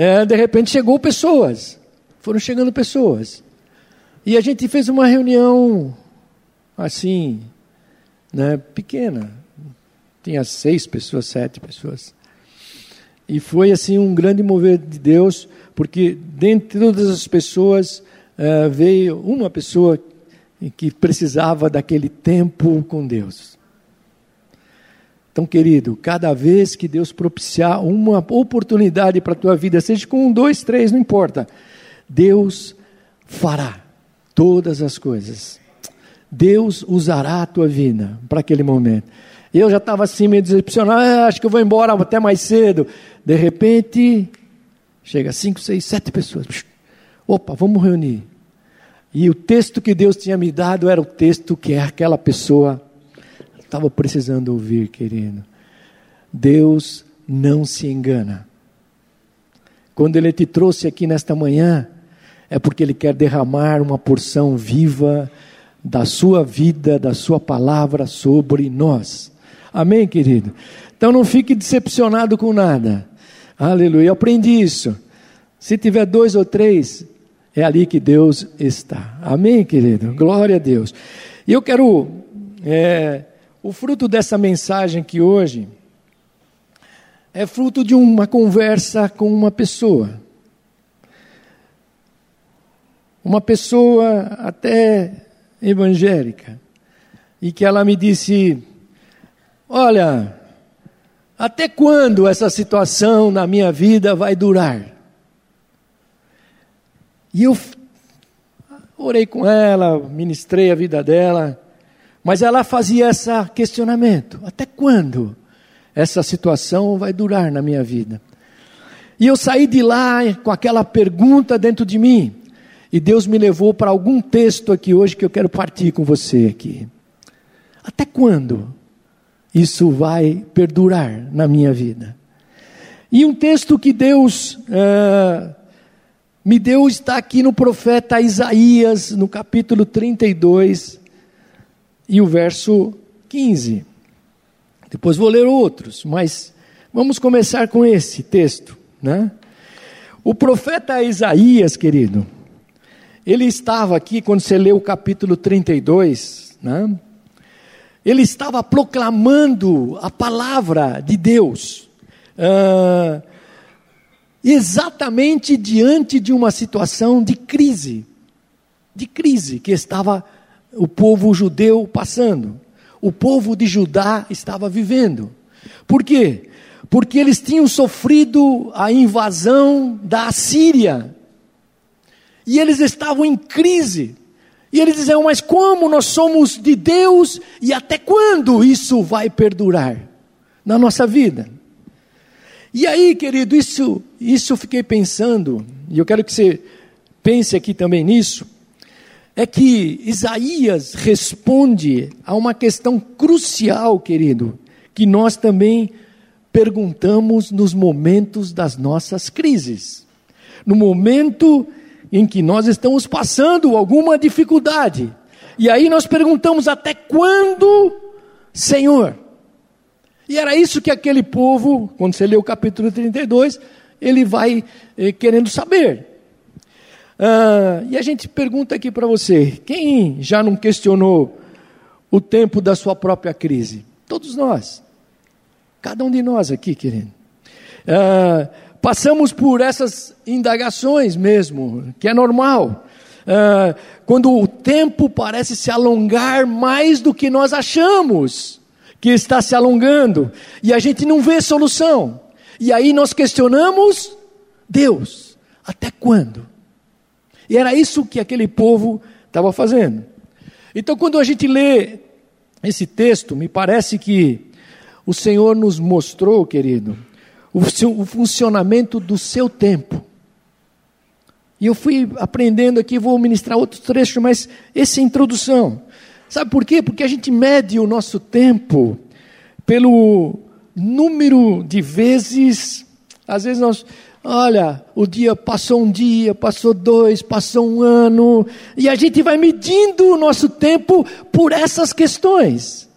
é, de repente chegou pessoas, foram chegando pessoas. E a gente fez uma reunião assim, né, pequena. Tinha seis pessoas, sete pessoas. E foi assim um grande mover de Deus, porque dentre todas as pessoas uh, veio uma pessoa que precisava daquele tempo com Deus. Então, querido, cada vez que Deus propiciar uma oportunidade para a tua vida, seja com um, dois, três, não importa, Deus fará todas as coisas. Deus usará a tua vida para aquele momento. Eu já estava assim meio decepcionado, ah, acho que eu vou embora até mais cedo. De repente, chega cinco, seis, sete pessoas. Opa, vamos reunir. E o texto que Deus tinha me dado era o texto que aquela pessoa estava precisando ouvir, querido. Deus não se engana. Quando Ele te trouxe aqui nesta manhã, é porque Ele quer derramar uma porção viva da sua vida, da sua palavra sobre nós. Amém, querido? Então não fique decepcionado com nada. Aleluia. Eu aprendi isso. Se tiver dois ou três, é ali que Deus está. Amém, querido? Glória a Deus. E eu quero. É, o fruto dessa mensagem que hoje é fruto de uma conversa com uma pessoa. Uma pessoa até evangélica. E que ela me disse: Olha, até quando essa situação na minha vida vai durar? E eu orei com ela, ministrei a vida dela, mas ela fazia esse questionamento: até quando essa situação vai durar na minha vida? E eu saí de lá com aquela pergunta dentro de mim, e Deus me levou para algum texto aqui hoje que eu quero partir com você aqui. Até quando isso vai perdurar na minha vida? E um texto que Deus uh, me deu está aqui no profeta Isaías, no capítulo 32 e o verso 15. Depois vou ler outros, mas vamos começar com esse texto, né? O profeta Isaías, querido, ele estava aqui quando você lê o capítulo 32, né? Ele estava proclamando a palavra de Deus. Uh, exatamente diante de uma situação de crise, de crise que estava o povo judeu passando, o povo de Judá estava vivendo. Por quê? Porque eles tinham sofrido a invasão da Assíria. E eles estavam em crise. E eles diziam: Mas como nós somos de Deus e até quando isso vai perdurar na nossa vida? E aí, querido, isso, isso eu fiquei pensando, e eu quero que você pense aqui também nisso, é que Isaías responde a uma questão crucial, querido, que nós também perguntamos nos momentos das nossas crises. No momento em que nós estamos passando alguma dificuldade. E aí nós perguntamos: até quando, Senhor? E era isso que aquele povo, quando você lê o capítulo 32, ele vai eh, querendo saber. Ah, e a gente pergunta aqui para você: quem já não questionou o tempo da sua própria crise? Todos nós. Cada um de nós aqui, querido. Ah, passamos por essas indagações mesmo, que é normal. Ah, quando o tempo parece se alongar mais do que nós achamos que está se alongando e a gente não vê solução. E aí nós questionamos Deus, até quando? E era isso que aquele povo estava fazendo. Então, quando a gente lê esse texto, me parece que o Senhor nos mostrou, querido, o, seu, o funcionamento do seu tempo. E eu fui aprendendo aqui, vou ministrar outros trechos, mas essa é introdução. Sabe por quê? Porque a gente mede o nosso tempo pelo número de vezes. Às vezes nós, olha, o dia passou um dia, passou dois, passou um ano, e a gente vai medindo o nosso tempo por essas questões.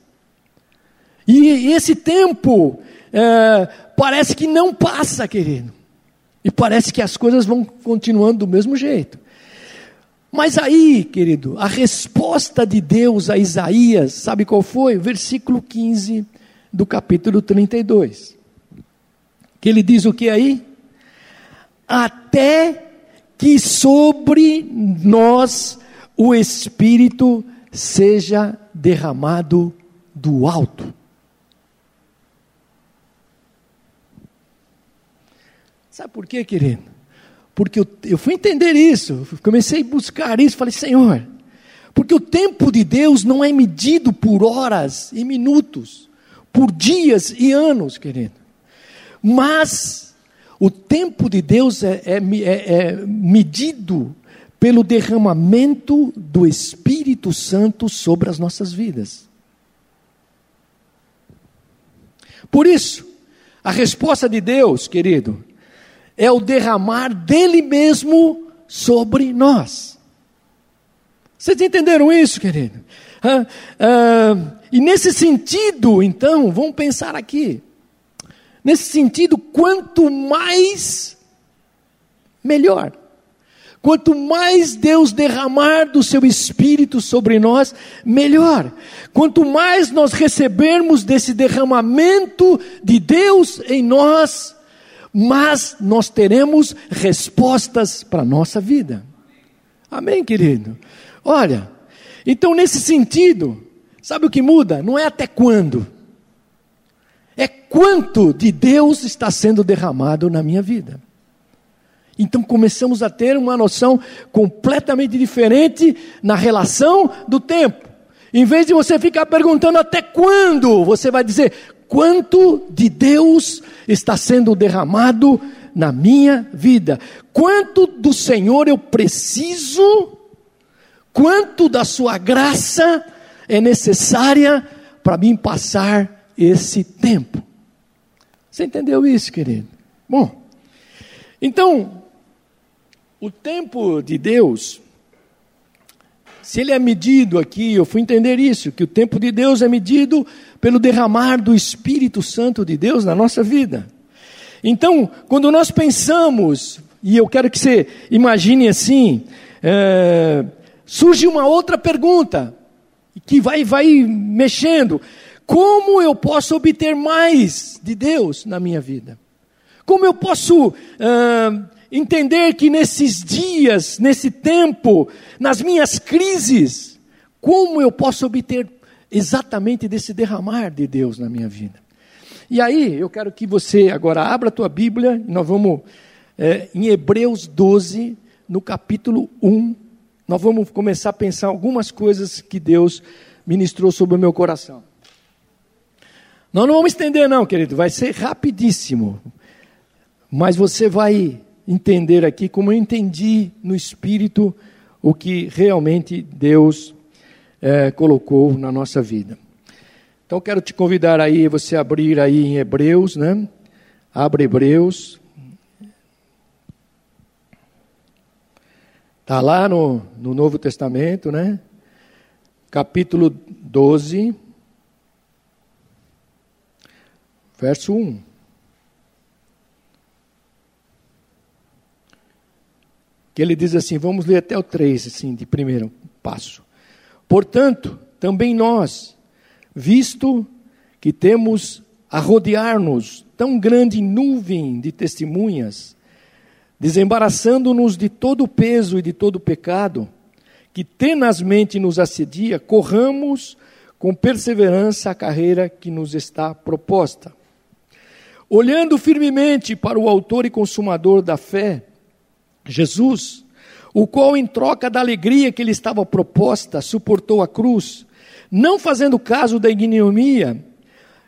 E esse tempo é, parece que não passa, querido. E parece que as coisas vão continuando do mesmo jeito. Mas aí, querido, a resposta de Deus a Isaías, sabe qual foi? Versículo 15 do capítulo 32. Que ele diz o que aí? Até que sobre nós o Espírito seja derramado do alto. Sabe por quê, querido? Porque eu, eu fui entender isso, comecei a buscar isso, falei, Senhor, porque o tempo de Deus não é medido por horas e minutos, por dias e anos, querido. Mas o tempo de Deus é, é, é, é medido pelo derramamento do Espírito Santo sobre as nossas vidas. Por isso, a resposta de Deus, querido, é o derramar dele mesmo sobre nós. Vocês entenderam isso, querido? Ah, ah, e nesse sentido, então, vamos pensar aqui. Nesse sentido, quanto mais, melhor. Quanto mais Deus derramar do seu Espírito sobre nós, melhor. Quanto mais nós recebermos desse derramamento de Deus em nós, mas nós teremos respostas para a nossa vida. Amém, querido? Olha, então nesse sentido, sabe o que muda? Não é até quando, quanto de Deus está sendo derramado na minha vida. Então começamos a ter uma noção completamente diferente na relação do tempo. Em vez de você ficar perguntando até quando, você vai dizer quanto de Deus está sendo derramado na minha vida, quanto do Senhor eu preciso, quanto da Sua graça é necessária para mim passar esse tempo. Você entendeu isso, querido? Bom, então, o tempo de Deus se ele é medido aqui, eu fui entender isso, que o tempo de Deus é medido pelo derramar do Espírito Santo de Deus na nossa vida. Então, quando nós pensamos, e eu quero que você imagine assim, é, surge uma outra pergunta, que vai, vai mexendo. Como eu posso obter mais de Deus na minha vida? Como eu posso entender que nesses dias, nesse tempo, nas minhas crises, como eu posso obter exatamente desse derramar de Deus na minha vida. E aí, eu quero que você agora abra a tua Bíblia, nós vamos é, em Hebreus 12, no capítulo 1, nós vamos começar a pensar algumas coisas que Deus ministrou sobre o meu coração. Nós não vamos estender, não, querido, vai ser rapidíssimo. Mas você vai entender aqui como eu entendi no Espírito o que realmente Deus é, colocou na nossa vida. Então quero te convidar aí, você abrir aí em Hebreus, né? Abre Hebreus. Está lá no, no Novo Testamento, né? Capítulo 12, verso 1. que ele diz assim, vamos ler até o 3, assim, de primeiro passo. Portanto, também nós, visto que temos a rodear-nos tão grande nuvem de testemunhas, desembaraçando-nos de todo o peso e de todo o pecado, que tenazmente nos assedia, corramos com perseverança a carreira que nos está proposta. Olhando firmemente para o Autor e Consumador da fé, Jesus, o qual, em troca da alegria que lhe estava proposta, suportou a cruz, não fazendo caso da ignomia,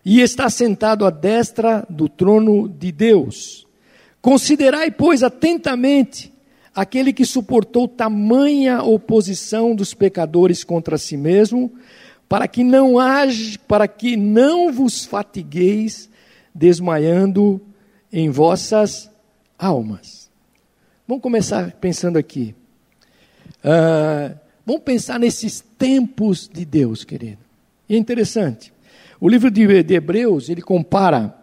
e está sentado à destra do trono de Deus. Considerai, pois, atentamente aquele que suportou tamanha oposição dos pecadores contra si mesmo, para que não age, para que não vos fatigueis desmaiando em vossas almas. Vamos começar pensando aqui. Uh, vamos pensar nesses tempos de Deus, querido. E é interessante. O livro de, de Hebreus, ele compara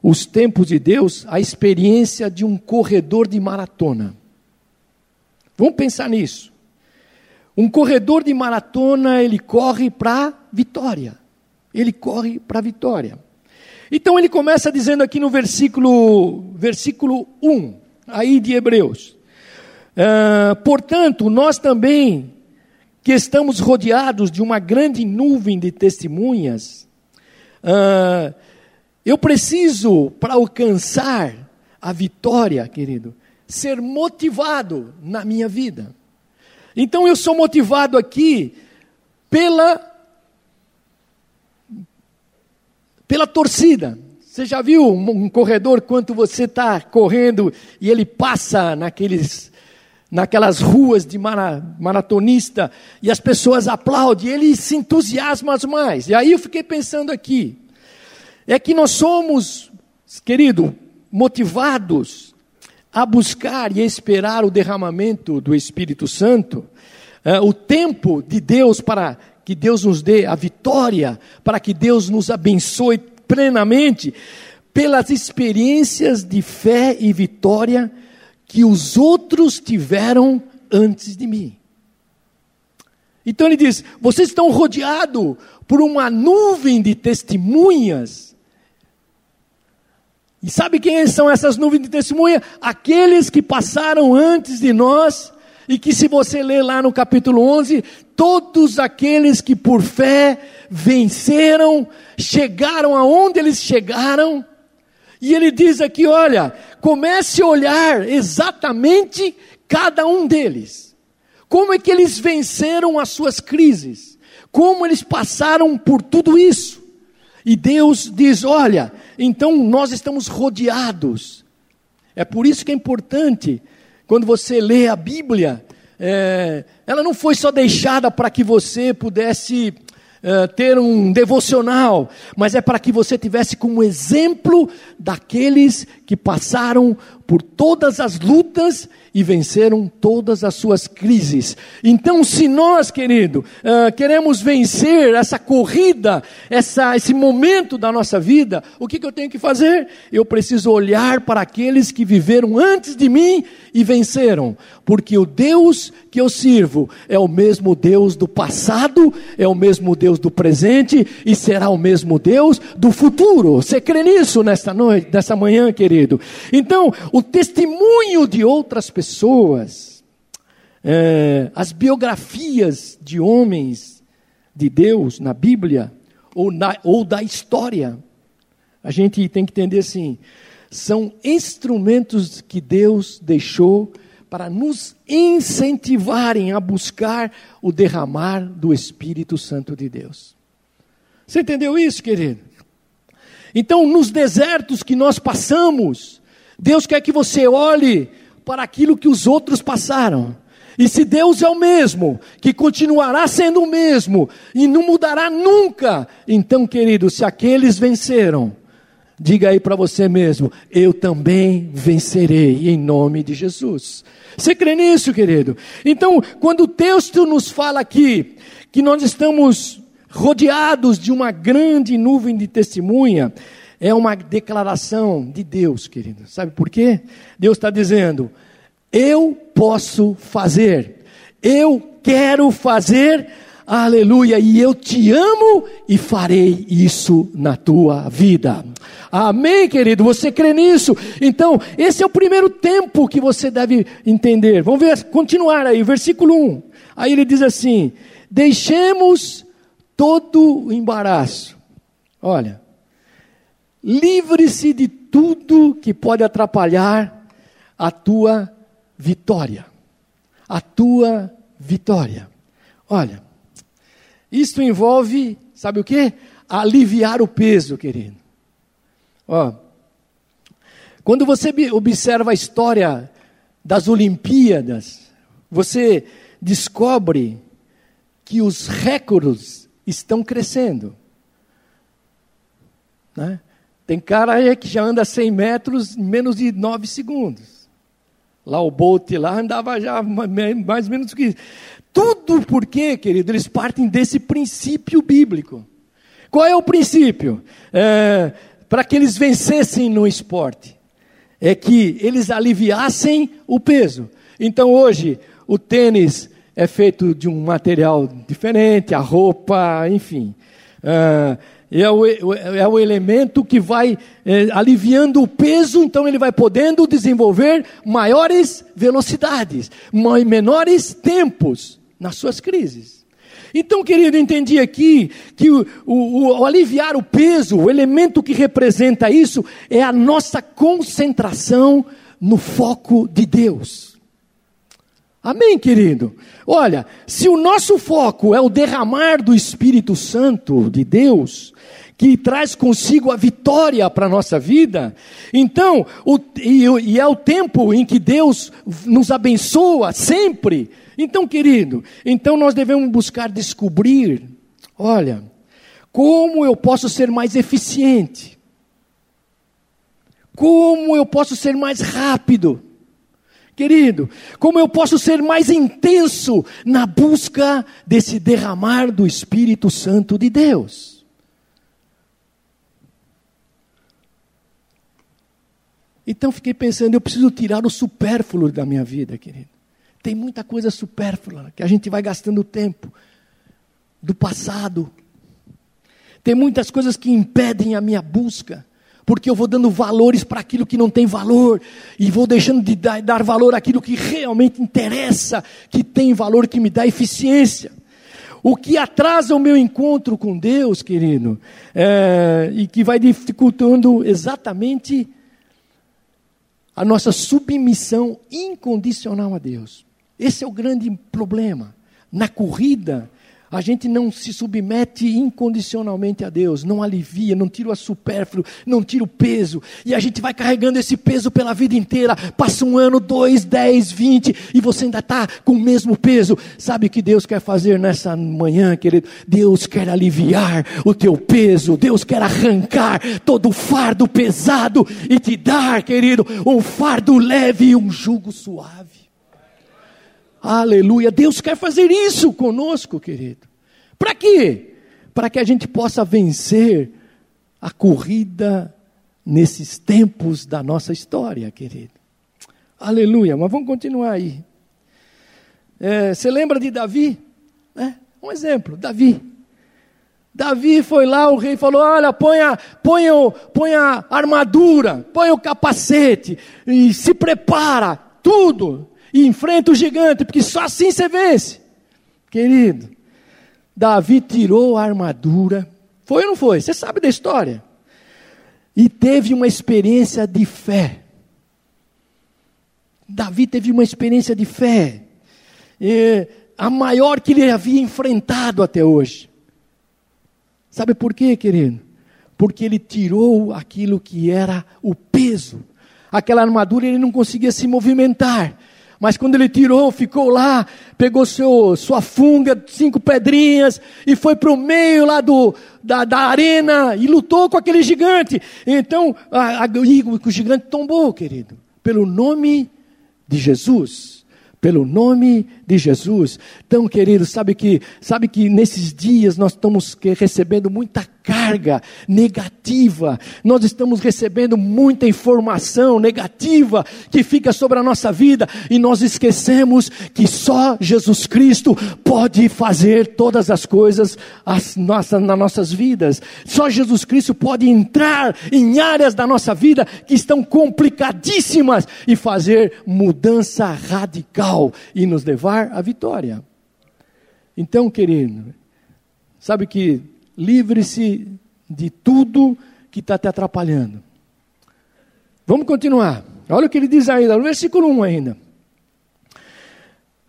os tempos de Deus a experiência de um corredor de maratona. Vamos pensar nisso. Um corredor de maratona, ele corre para vitória. Ele corre para vitória. Então ele começa dizendo aqui no versículo, versículo 1, aí de Hebreus. Uh, portanto, nós também, que estamos rodeados de uma grande nuvem de testemunhas, uh, eu preciso, para alcançar a vitória, querido, ser motivado na minha vida. Então eu sou motivado aqui pela pela torcida. Você já viu um, corredor quando você está correndo e ele passa naqueles naquelas ruas de maratonista e as pessoas aplaudem, ele se entusiasma mais. E aí eu fiquei pensando aqui, é que nós somos, querido, motivados a buscar e esperar o derramamento do Espírito Santo, é, o tempo de Deus para que Deus nos dê a vitória, para que Deus nos abençoe plenamente, pelas experiências de fé e vitória que os outros tiveram antes de mim. Então ele diz: vocês estão rodeados por uma nuvem de testemunhas e sabe quem são essas nuvens de testemunha? Aqueles que passaram antes de nós, e que se você ler lá no capítulo 11, todos aqueles que por fé venceram, chegaram aonde eles chegaram, e ele diz aqui: olha, comece a olhar exatamente cada um deles. Como é que eles venceram as suas crises? Como eles passaram por tudo isso? E Deus diz: olha, então nós estamos rodeados. É por isso que é importante, quando você lê a Bíblia, é, ela não foi só deixada para que você pudesse é, ter um devocional, mas é para que você tivesse como exemplo daqueles que passaram por todas as lutas e venceram todas as suas crises. Então, se nós, querido, uh, queremos vencer essa corrida, essa, esse momento da nossa vida, o que, que eu tenho que fazer? Eu preciso olhar para aqueles que viveram antes de mim e venceram, porque o Deus que eu sirvo é o mesmo Deus do passado, é o mesmo Deus do presente e será o mesmo Deus do futuro. Você crê nisso nesta noite, nessa manhã, querido? Então, o testemunho de outras pessoas, é, as biografias de homens de Deus na Bíblia, ou, na, ou da história, a gente tem que entender assim: são instrumentos que Deus deixou para nos incentivarem a buscar o derramar do Espírito Santo de Deus. Você entendeu isso, querido? Então, nos desertos que nós passamos, Deus quer que você olhe para aquilo que os outros passaram. E se Deus é o mesmo, que continuará sendo o mesmo e não mudará nunca, então, querido, se aqueles venceram, diga aí para você mesmo: eu também vencerei em nome de Jesus. Você crê nisso, querido? Então, quando o texto nos fala aqui que nós estamos rodeados de uma grande nuvem de testemunha, é uma declaração de Deus, querido. Sabe por quê? Deus está dizendo: eu posso fazer, eu quero fazer, aleluia, e eu te amo e farei isso na tua vida. Amém, querido? Você crê nisso? Então, esse é o primeiro tempo que você deve entender. Vamos ver, continuar aí, versículo 1. Aí ele diz assim: Deixemos todo o embaraço. Olha, Livre-se de tudo que pode atrapalhar a tua vitória. A tua vitória. Olha, isto envolve, sabe o que? Aliviar o peso, querido. Ó, quando você observa a história das Olimpíadas, você descobre que os recordes estão crescendo. Né? Tem cara aí que já anda 100 metros em menos de 9 segundos. Lá o Bolt lá andava já mais ou menos que isso. Tudo porque, querido, eles partem desse princípio bíblico. Qual é o princípio? É, para que eles vencessem no esporte? É que eles aliviassem o peso. Então hoje, o tênis é feito de um material diferente, a roupa, enfim. Uh, é o, é o elemento que vai é, aliviando o peso, então ele vai podendo desenvolver maiores velocidades, menores tempos nas suas crises. Então, querido, entendi aqui que o, o, o, aliviar o peso, o elemento que representa isso, é a nossa concentração no foco de Deus. Amém, querido? Olha, se o nosso foco é o derramar do Espírito Santo de Deus, que traz consigo a vitória para a nossa vida, então, o, e, e é o tempo em que Deus nos abençoa sempre. Então, querido, então nós devemos buscar descobrir, olha, como eu posso ser mais eficiente, como eu posso ser mais rápido, Querido, como eu posso ser mais intenso na busca desse derramar do Espírito Santo de Deus? Então fiquei pensando, eu preciso tirar o supérfluo da minha vida, querido. Tem muita coisa supérflua que a gente vai gastando tempo do passado. Tem muitas coisas que impedem a minha busca porque eu vou dando valores para aquilo que não tem valor, e vou deixando de dar, dar valor àquilo que realmente interessa, que tem valor, que me dá eficiência. O que atrasa o meu encontro com Deus, querido, é, e que vai dificultando exatamente a nossa submissão incondicional a Deus. Esse é o grande problema. Na corrida, a gente não se submete incondicionalmente a Deus, não alivia, não tira o supérfluo, não tira o peso, e a gente vai carregando esse peso pela vida inteira. Passa um ano, dois, dez, vinte, e você ainda está com o mesmo peso. Sabe o que Deus quer fazer nessa manhã, querido? Deus quer aliviar o teu peso, Deus quer arrancar todo o fardo pesado e te dar, querido, um fardo leve e um jugo suave. Aleluia. Deus quer fazer isso conosco, querido. Para quê? Para que a gente possa vencer a corrida nesses tempos da nossa história, querido. Aleluia. Mas vamos continuar aí. É, você lembra de Davi? É, um exemplo, Davi. Davi foi lá, o rei falou: Olha, ponha, ponha, ponha a armadura, ponha o capacete, e se prepara, tudo e enfrenta o gigante, porque só assim você vence. Querido, Davi tirou a armadura, foi ou não foi? Você sabe da história. E teve uma experiência de fé. Davi teve uma experiência de fé, a maior que ele havia enfrentado até hoje. Sabe por quê, querido? Porque ele tirou aquilo que era o peso. Aquela armadura ele não conseguia se movimentar. Mas quando ele tirou, ficou lá, pegou seu, sua funga, cinco pedrinhas, e foi para o meio lá do, da, da arena e lutou com aquele gigante. Então, a, a, o gigante tombou, querido, pelo nome de Jesus pelo nome de Jesus. Então, querido, sabe que, sabe que nesses dias nós estamos recebendo muita carga negativa, nós estamos recebendo muita informação negativa que fica sobre a nossa vida e nós esquecemos que só Jesus Cristo pode fazer todas as coisas as nossas, nas nossas vidas. Só Jesus Cristo pode entrar em áreas da nossa vida que estão complicadíssimas e fazer mudança radical e nos levar à vitória. Então, querido, sabe que livre-se de tudo que está te atrapalhando. Vamos continuar. Olha o que ele diz ainda, no versículo 1 ainda.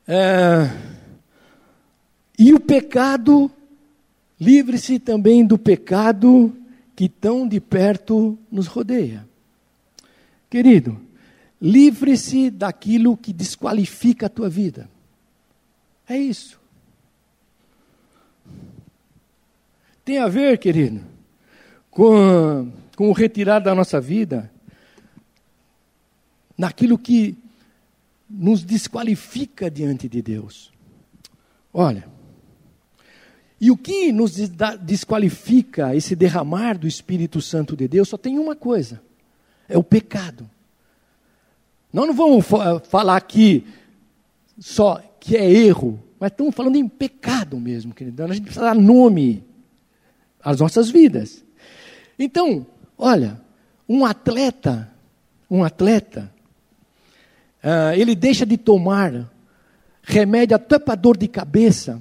É, e o pecado, livre-se também do pecado que tão de perto nos rodeia. Querido, livre-se daquilo que desqualifica a tua vida. É isso. Tem a ver, querido, com, com o retirar da nossa vida naquilo que nos desqualifica diante de Deus. Olha, E o que nos desqualifica esse derramar do Espírito Santo de Deus só tem uma coisa: é o pecado. Nós não vamos falar aqui só que é erro, mas estamos falando em pecado mesmo, querido. A gente precisa dar nome às nossas vidas. Então, olha, um atleta, um atleta, uh, ele deixa de tomar remédio até para dor de cabeça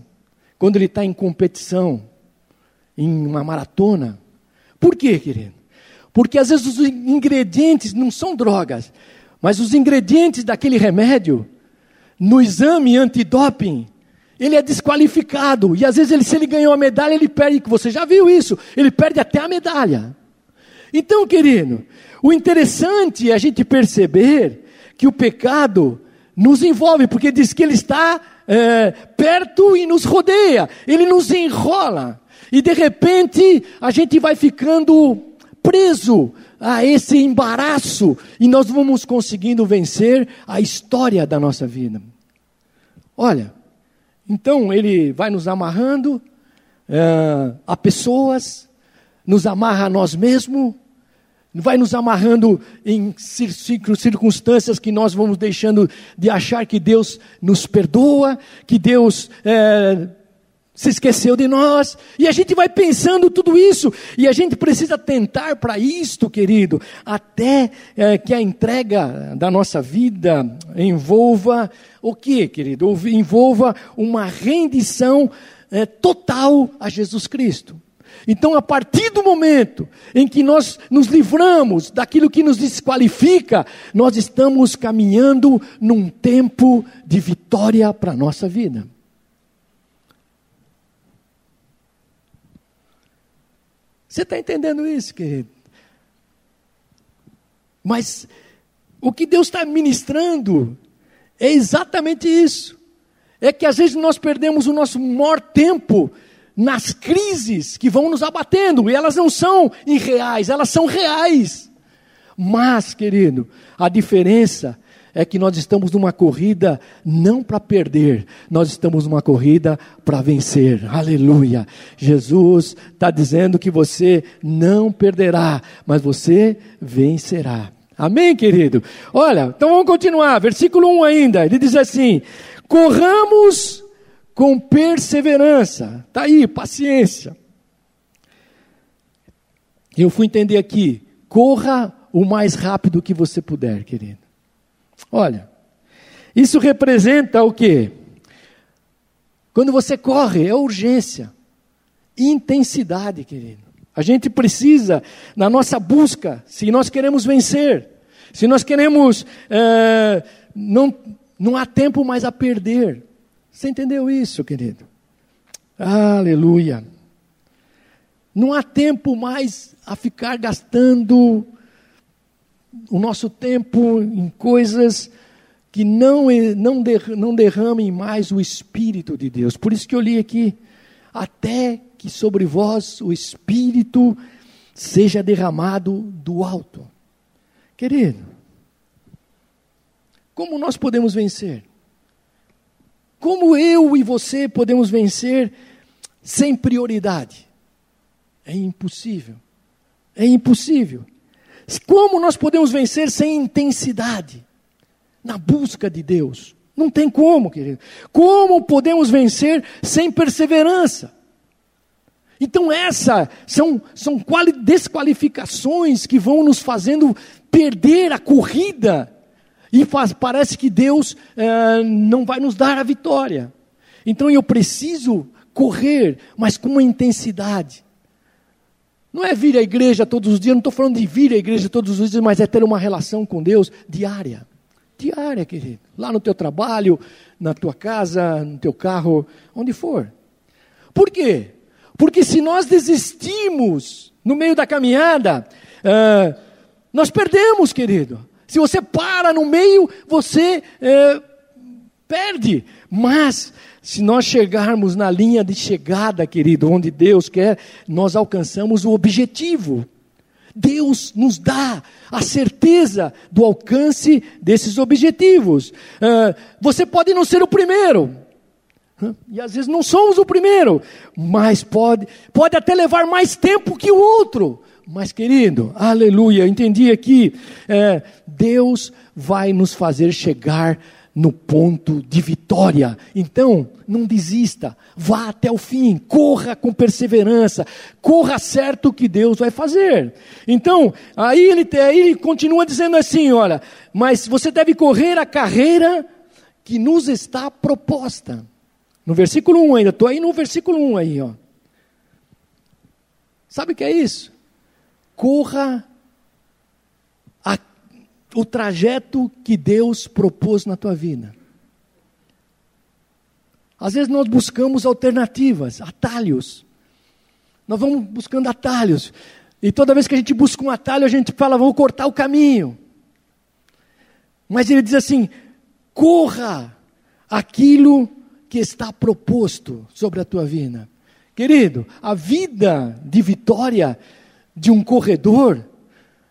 quando ele está em competição, em uma maratona. Por quê, querido? Porque às vezes os ingredientes não são drogas, mas os ingredientes daquele remédio, no exame antidoping, ele é desqualificado. E às vezes, ele, se ele ganhou a medalha, ele perde. Você já viu isso? Ele perde até a medalha. Então, querido, o interessante é a gente perceber que o pecado nos envolve, porque diz que ele está é, perto e nos rodeia, ele nos enrola. E de repente a gente vai ficando preso a esse embaraço e nós vamos conseguindo vencer a história da nossa vida. Olha, então ele vai nos amarrando é, a pessoas, nos amarra a nós mesmos, vai nos amarrando em circunstâncias que nós vamos deixando de achar que Deus nos perdoa, que Deus é, se esqueceu de nós, e a gente vai pensando tudo isso, e a gente precisa tentar para isto, querido, até é, que a entrega da nossa vida envolva o que, querido? Envolva uma rendição é, total a Jesus Cristo. Então, a partir do momento em que nós nos livramos daquilo que nos desqualifica, nós estamos caminhando num tempo de vitória para a nossa vida. Você está entendendo isso, querido? Mas o que Deus está ministrando é exatamente isso. É que às vezes nós perdemos o nosso maior tempo nas crises que vão nos abatendo, e elas não são irreais, elas são reais. Mas, querido, a diferença é que nós estamos numa corrida não para perder, nós estamos numa corrida para vencer. Aleluia! Jesus está dizendo que você não perderá, mas você vencerá. Amém, querido? Olha, então vamos continuar. Versículo 1 ainda. Ele diz assim: Corramos com perseverança. Está aí, paciência. Eu fui entender aqui. Corra o mais rápido que você puder, querido. Olha, isso representa o quê? Quando você corre, é urgência, intensidade, querido. A gente precisa, na nossa busca, se nós queremos vencer, se nós queremos, é, não, não há tempo mais a perder. Você entendeu isso, querido? Aleluia. Não há tempo mais a ficar gastando o nosso tempo em coisas que não, não, não derramem mais o Espírito de Deus. Por isso que eu li aqui, até que sobre vós o Espírito seja derramado do alto. Querido, como nós podemos vencer? Como eu e você podemos vencer sem prioridade? É impossível. É impossível. Como nós podemos vencer sem intensidade? Na busca de Deus. Não tem como, querido. Como podemos vencer sem perseverança? Então, essas são, são desqualificações que vão nos fazendo perder a corrida. E faz, parece que Deus é, não vai nos dar a vitória. Então, eu preciso correr, mas com uma intensidade. Não é vir à igreja todos os dias, não estou falando de vir à igreja todos os dias, mas é ter uma relação com Deus diária. Diária, querido. Lá no teu trabalho, na tua casa, no teu carro, onde for. Por quê? Porque se nós desistimos no meio da caminhada, uh, nós perdemos, querido. Se você para no meio, você uh, perde. Mas se nós chegarmos na linha de chegada, querido, onde Deus quer, nós alcançamos o objetivo. Deus nos dá a certeza do alcance desses objetivos. Uh, você pode não ser o primeiro, E às vezes não somos o primeiro, mas pode, pode até levar mais tempo que o outro. Mas, querido, aleluia, entendi aqui, é, Deus vai nos fazer chegar no ponto de vitória. Então, não desista, vá até o fim, corra com perseverança, corra certo que Deus vai fazer. Então, aí ele, aí ele continua dizendo assim: olha, mas você deve correr a carreira que nos está proposta. No versículo 1 ainda, estou aí no versículo 1 aí, ó. Sabe o que é isso? Corra o trajeto que Deus propôs na tua vida. Às vezes nós buscamos alternativas, atalhos. Nós vamos buscando atalhos. E toda vez que a gente busca um atalho, a gente fala, vamos cortar o caminho. Mas ele diz assim: corra aquilo que está proposto sobre a tua vida. Querido, a vida de vitória de um corredor,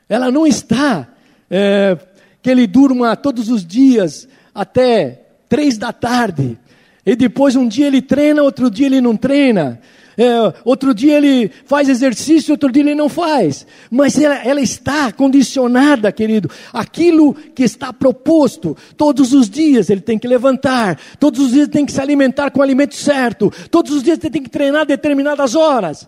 ela não está é, que ele durma todos os dias até três da tarde, e depois um dia ele treina, outro dia ele não treina. É, outro dia ele faz exercício, outro dia ele não faz. Mas ela, ela, está condicionada, querido, aquilo que está proposto. Todos os dias ele tem que levantar, todos os dias tem que se alimentar com o alimento certo, todos os dias ele tem que treinar determinadas horas.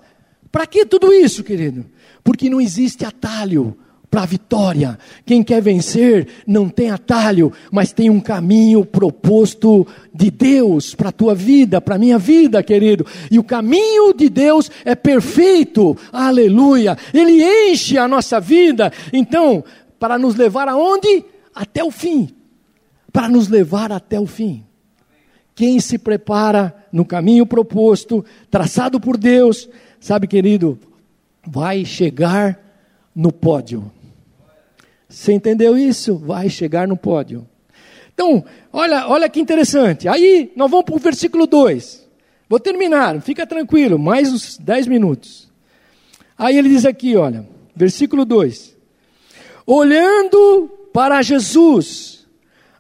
Para que tudo isso, querido? Porque não existe atalho para a vitória. Quem quer vencer não tem atalho, mas tem um caminho proposto de Deus para a tua vida, para a minha vida, querido. E o caminho de Deus é perfeito, aleluia. Ele enche a nossa vida, então, para nos levar aonde? Até o fim. Para nos levar até o fim. Quem se prepara no caminho proposto, traçado por Deus, sabe, querido, vai chegar no pódio. Você entendeu isso? Vai chegar no pódio. Então, olha, olha que interessante. Aí, nós vamos para o versículo 2. Vou terminar, fica tranquilo, mais uns 10 minutos. Aí ele diz aqui, olha, versículo 2: Olhando para Jesus,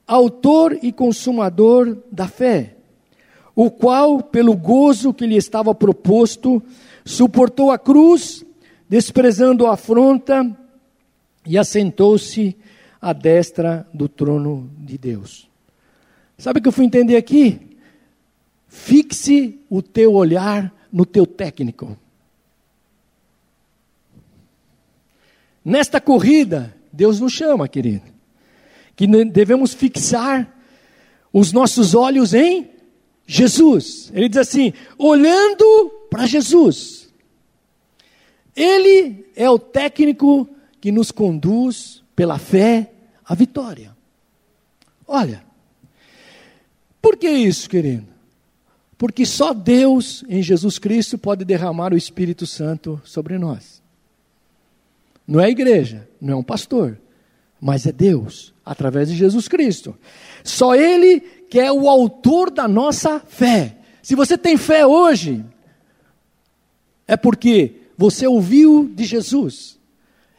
Autor e Consumador da fé, o qual, pelo gozo que lhe estava proposto, suportou a cruz, desprezando a afronta, e assentou-se à destra do trono de Deus. Sabe o que eu fui entender aqui? Fixe o teu olhar no teu técnico. Nesta corrida, Deus nos chama, querido, que devemos fixar os nossos olhos em Jesus. Ele diz assim: olhando para Jesus. Ele é o técnico que nos conduz pela fé à vitória. Olha, por que isso, querido? Porque só Deus em Jesus Cristo pode derramar o Espírito Santo sobre nós. Não é a igreja, não é um pastor, mas é Deus, através de Jesus Cristo. Só Ele que é o autor da nossa fé. Se você tem fé hoje, é porque você ouviu de Jesus.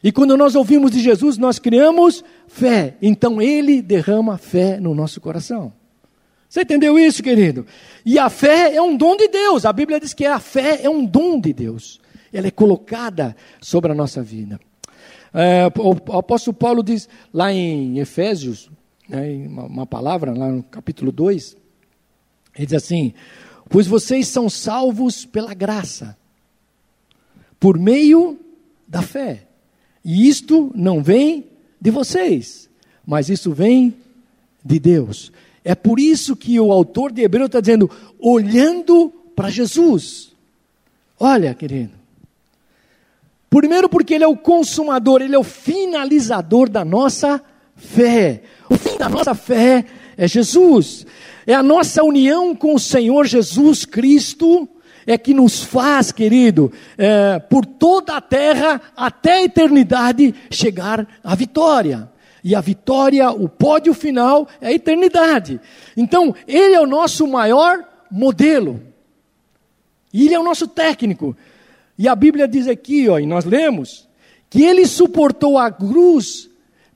E quando nós ouvimos de Jesus, nós criamos fé. Então Ele derrama fé no nosso coração. Você entendeu isso, querido? E a fé é um dom de Deus. A Bíblia diz que a fé é um dom de Deus. Ela é colocada sobre a nossa vida. É, o apóstolo Paulo diz lá em Efésios, né, uma, uma palavra, lá no capítulo 2, ele diz assim: Pois vocês são salvos pela graça, por meio da fé. E isto não vem de vocês, mas isso vem de Deus. É por isso que o autor de Hebreu está dizendo, olhando para Jesus. Olha, querido. Primeiro, porque Ele é o consumador, Ele é o finalizador da nossa fé. O fim da nossa fé é Jesus. É a nossa união com o Senhor Jesus Cristo é que nos faz, querido, é, por toda a terra até a eternidade chegar à vitória. E a vitória, o pódio final é a eternidade. Então, Ele é o nosso maior modelo. E Ele é o nosso técnico. E a Bíblia diz aqui, ó, e nós lemos, que Ele suportou a cruz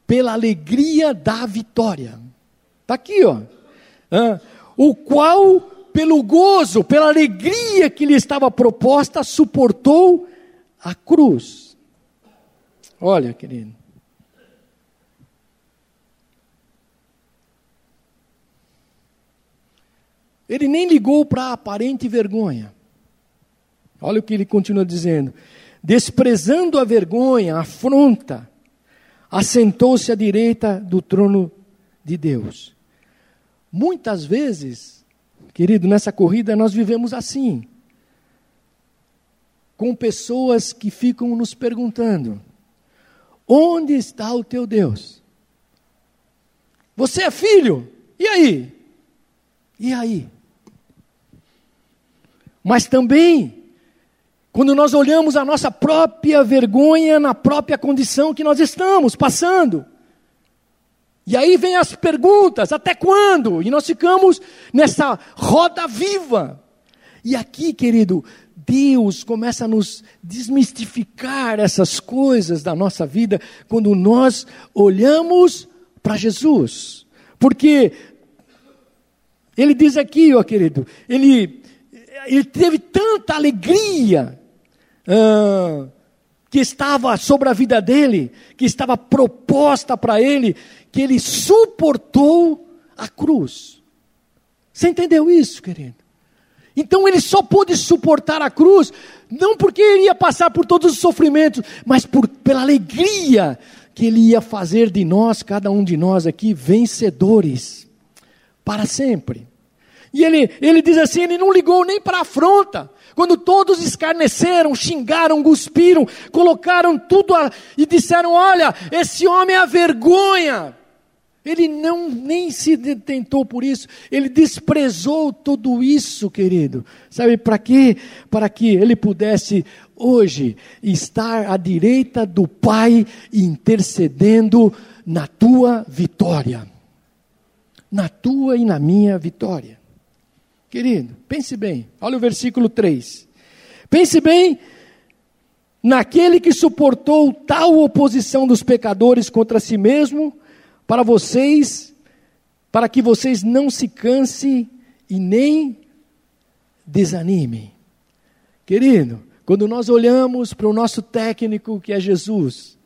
pela alegria da vitória. Está aqui, ó. Ah, o qual pelo gozo, pela alegria que lhe estava proposta, suportou a cruz. Olha, querido. Ele nem ligou para a aparente vergonha. Olha o que ele continua dizendo. Desprezando a vergonha, a afronta, assentou-se à direita do trono de Deus. Muitas vezes, querido, nessa corrida nós vivemos assim, com pessoas que ficam nos perguntando: onde está o teu Deus? Você é filho? E aí? E aí? Mas também quando nós olhamos a nossa própria vergonha na própria condição que nós estamos passando. E aí vem as perguntas: até quando? E nós ficamos nessa roda viva. E aqui, querido, Deus começa a nos desmistificar essas coisas da nossa vida quando nós olhamos para Jesus. Porque ele diz aqui, ó querido, ele, ele teve tanta alegria ah, que estava sobre a vida dele, que estava proposta para ele, que ele suportou a cruz. Você entendeu isso, querido? Então ele só pôde suportar a cruz, não porque ele ia passar por todos os sofrimentos, mas por, pela alegria que ele ia fazer de nós, cada um de nós aqui, vencedores, para sempre. E ele, ele diz assim: ele não ligou nem para a afronta, quando todos escarneceram, xingaram, cuspiram, colocaram tudo a, e disseram: Olha, esse homem é a vergonha. Ele não nem se tentou por isso, ele desprezou tudo isso, querido. Sabe para quê? Para que ele pudesse hoje estar à direita do Pai intercedendo na tua vitória. Na tua e na minha vitória. Querido, pense bem, olha o versículo 3. Pense bem naquele que suportou tal oposição dos pecadores contra si mesmo, para vocês, para que vocês não se cansem e nem desanimem. Querido, quando nós olhamos para o nosso técnico que é Jesus,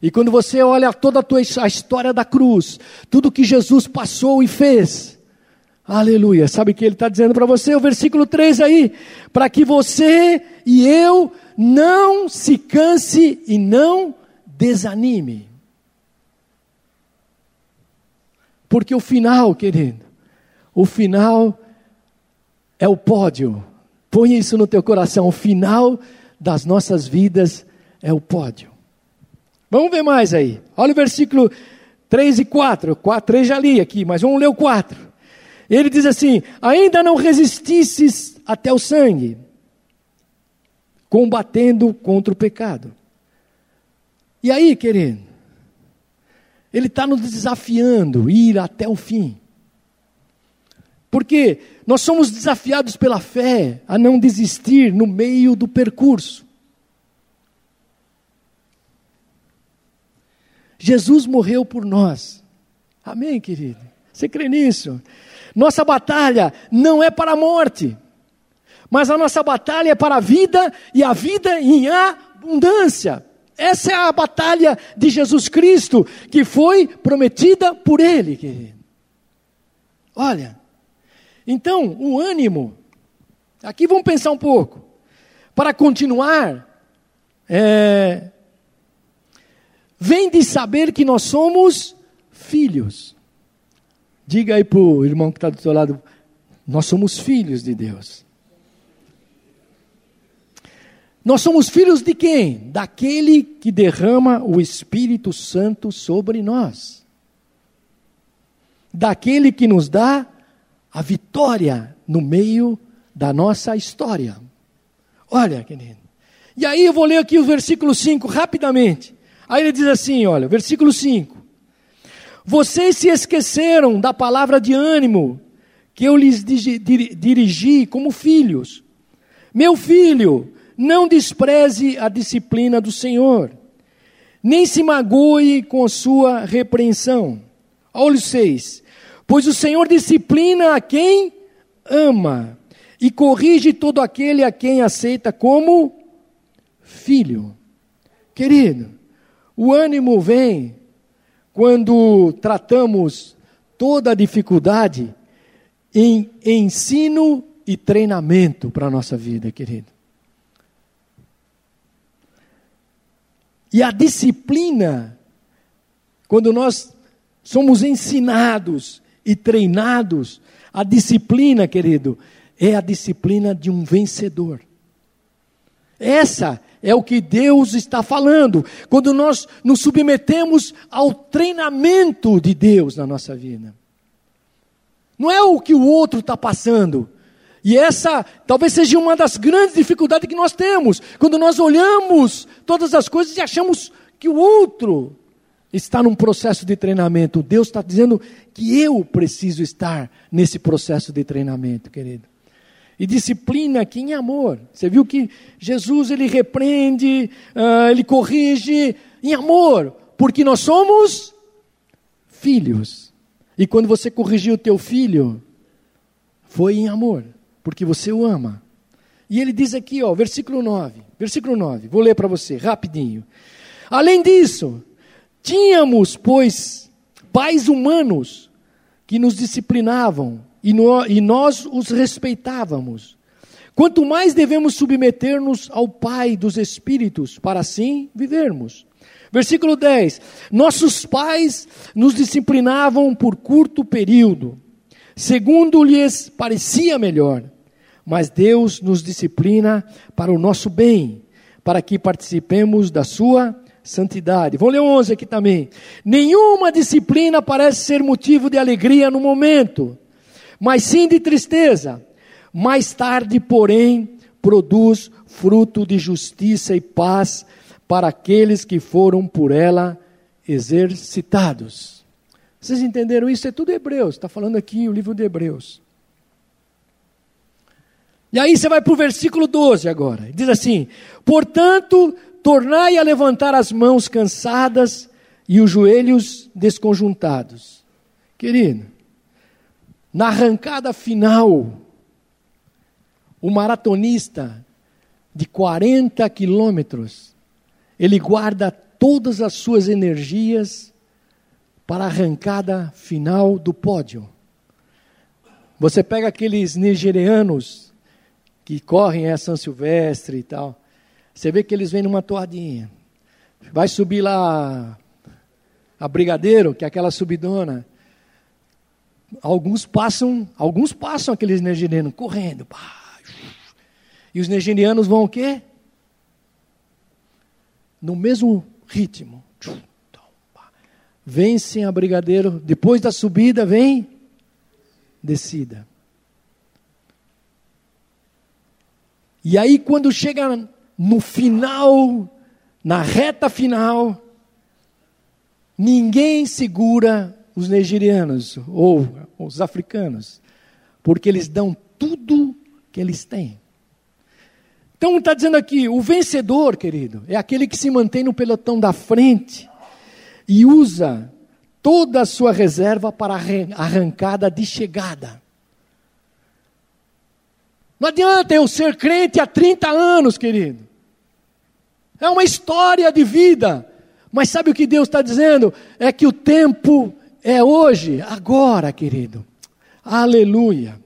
e quando você olha toda a, tua, a história da cruz, tudo que Jesus passou e fez, Aleluia. Sabe o que ele está dizendo para você? O versículo 3 aí. Para que você e eu não se canse e não desanime. Porque o final, querido, o final é o pódio. Põe isso no teu coração. O final das nossas vidas é o pódio. Vamos ver mais aí. Olha o versículo 3 e 4. 4 3 já li aqui, mas vamos ler o 4. Ele diz assim: ainda não resistisses até o sangue, combatendo contra o pecado. E aí, querido, ele está nos desafiando ir até o fim. Porque nós somos desafiados pela fé a não desistir no meio do percurso. Jesus morreu por nós. Amém, querido? Você crê nisso? Nossa batalha não é para a morte, mas a nossa batalha é para a vida e a vida em abundância. Essa é a batalha de Jesus Cristo que foi prometida por Ele. Olha, então o ânimo, aqui vamos pensar um pouco, para continuar, é, vem de saber que nós somos filhos. Diga aí para o irmão que está do seu lado: nós somos filhos de Deus. Nós somos filhos de quem? Daquele que derrama o Espírito Santo sobre nós. Daquele que nos dá a vitória no meio da nossa história. Olha, querido. E aí eu vou ler aqui o versículo 5 rapidamente. Aí ele diz assim: olha, versículo 5. Vocês se esqueceram da palavra de ânimo que eu lhes dirigi como filhos. Meu filho, não despreze a disciplina do Senhor, nem se magoe com sua repreensão. Olha o 6. Pois o Senhor disciplina a quem ama e corrige todo aquele a quem aceita como filho. Querido, o ânimo vem quando tratamos toda a dificuldade em ensino e treinamento para a nossa vida, querido. E a disciplina, quando nós somos ensinados e treinados, a disciplina, querido, é a disciplina de um vencedor. Essa é o que Deus está falando, quando nós nos submetemos ao treinamento de Deus na nossa vida. Não é o que o outro está passando. E essa talvez seja uma das grandes dificuldades que nós temos, quando nós olhamos todas as coisas e achamos que o outro está num processo de treinamento. Deus está dizendo que eu preciso estar nesse processo de treinamento, querido. E disciplina aqui em amor. Você viu que Jesus ele repreende, uh, ele corrige em amor, porque nós somos filhos. E quando você corrigiu o teu filho, foi em amor, porque você o ama. E ele diz aqui, ó, versículo 9, versículo 9, vou ler para você, rapidinho. Além disso, tínhamos, pois, pais humanos que nos disciplinavam e, no, e nós os respeitávamos. Quanto mais devemos submeter-nos ao Pai dos Espíritos, para assim vivermos. Versículo 10: Nossos pais nos disciplinavam por curto período, segundo lhes parecia melhor, mas Deus nos disciplina para o nosso bem, para que participemos da Sua santidade. Vou ler 11 aqui também. Nenhuma disciplina parece ser motivo de alegria no momento mas sim de tristeza. Mais tarde, porém, produz fruto de justiça e paz para aqueles que foram por ela exercitados. Vocês entenderam isso? É tudo Hebreus, está falando aqui o livro de Hebreus. E aí você vai para o versículo 12 agora. Diz assim: Portanto, tornai a levantar as mãos cansadas e os joelhos desconjuntados. Querido, na arrancada final, o maratonista de 40 quilômetros, ele guarda todas as suas energias para a arrancada final do pódio. Você pega aqueles nigerianos que correm a São Silvestre e tal, você vê que eles vêm numa toadinha. Vai subir lá a Brigadeiro, que é aquela subidona, alguns passam, alguns passam aqueles nigerianos correndo. E os nigerianos vão o quê? No mesmo ritmo. Vencem a brigadeiro, depois da subida vem descida. E aí quando chega no final, na reta final, ninguém segura os nigerianos ou os africanos, porque eles dão tudo que eles têm. Então está dizendo aqui, o vencedor, querido, é aquele que se mantém no pelotão da frente e usa toda a sua reserva para arrancada de chegada. Não adianta eu ser crente há 30 anos, querido. É uma história de vida. Mas sabe o que Deus está dizendo? É que o tempo é hoje, agora, querido. Aleluia.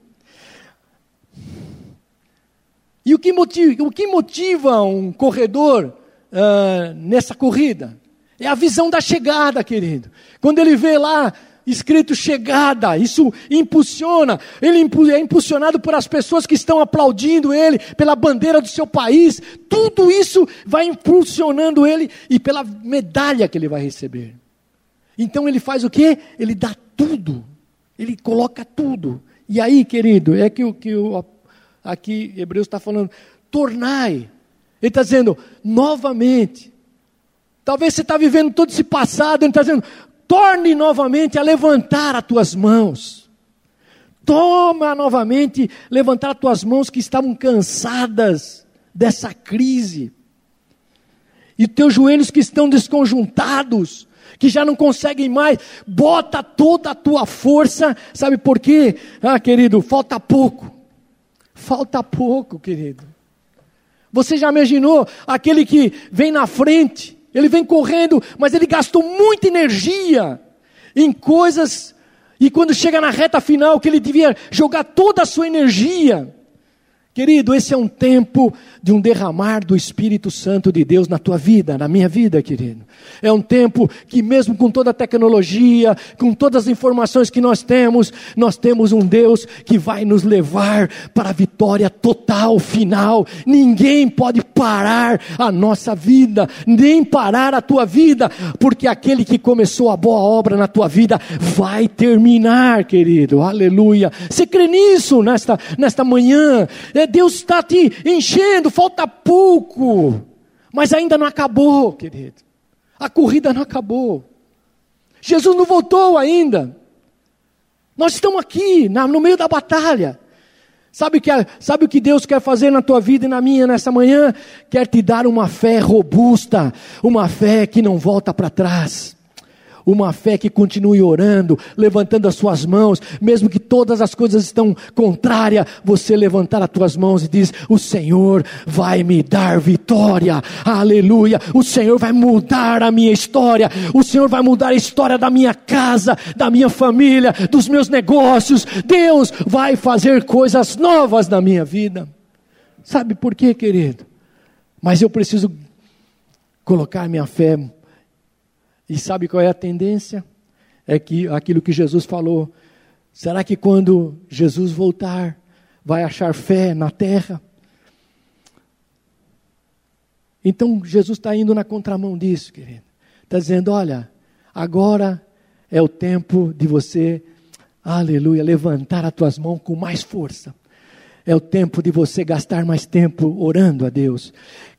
E o que motiva, o que motiva um corredor uh, nessa corrida? É a visão da chegada, querido. Quando ele vê lá escrito chegada, isso impulsiona, ele é impulsionado por as pessoas que estão aplaudindo ele, pela bandeira do seu país, tudo isso vai impulsionando ele e pela medalha que ele vai receber. Então ele faz o quê? Ele dá tudo. Ele coloca tudo. E aí, querido, é que o que o, aqui Hebreus está falando, tornai. Ele está dizendo, novamente. Talvez você está vivendo todo esse passado, ele está dizendo, torne novamente a levantar as tuas mãos. Toma novamente levantar as tuas mãos que estavam cansadas dessa crise. E teus joelhos que estão desconjuntados que já não conseguem mais, bota toda a tua força, sabe por quê? Ah, querido, falta pouco. Falta pouco, querido. Você já imaginou aquele que vem na frente, ele vem correndo, mas ele gastou muita energia em coisas, e quando chega na reta final, que ele devia jogar toda a sua energia. Querido, esse é um tempo de um derramar do Espírito Santo de Deus na tua vida, na minha vida, querido. É um tempo que, mesmo com toda a tecnologia, com todas as informações que nós temos, nós temos um Deus que vai nos levar para a vitória total, final. Ninguém pode parar a nossa vida, nem parar a tua vida, porque aquele que começou a boa obra na tua vida vai terminar, querido. Aleluia. Você crê nisso nesta, nesta manhã? É Deus está te enchendo, falta pouco, mas ainda não acabou, querido. A corrida não acabou. Jesus não voltou ainda. Nós estamos aqui, na, no meio da batalha. Sabe, que, sabe o que Deus quer fazer na tua vida e na minha nessa manhã? Quer te dar uma fé robusta, uma fé que não volta para trás uma fé que continue orando, levantando as suas mãos, mesmo que todas as coisas estão contrárias, você levantar as tuas mãos e diz: "O Senhor vai me dar vitória". Aleluia! O Senhor vai mudar a minha história. O Senhor vai mudar a história da minha casa, da minha família, dos meus negócios. Deus vai fazer coisas novas na minha vida. Sabe por quê, querido? Mas eu preciso colocar minha fé e sabe qual é a tendência? É que aquilo que Jesus falou. Será que quando Jesus voltar, vai achar fé na terra? Então Jesus está indo na contramão disso, querido. Está dizendo: olha, agora é o tempo de você, aleluia, levantar as tuas mãos com mais força. É o tempo de você gastar mais tempo orando a Deus,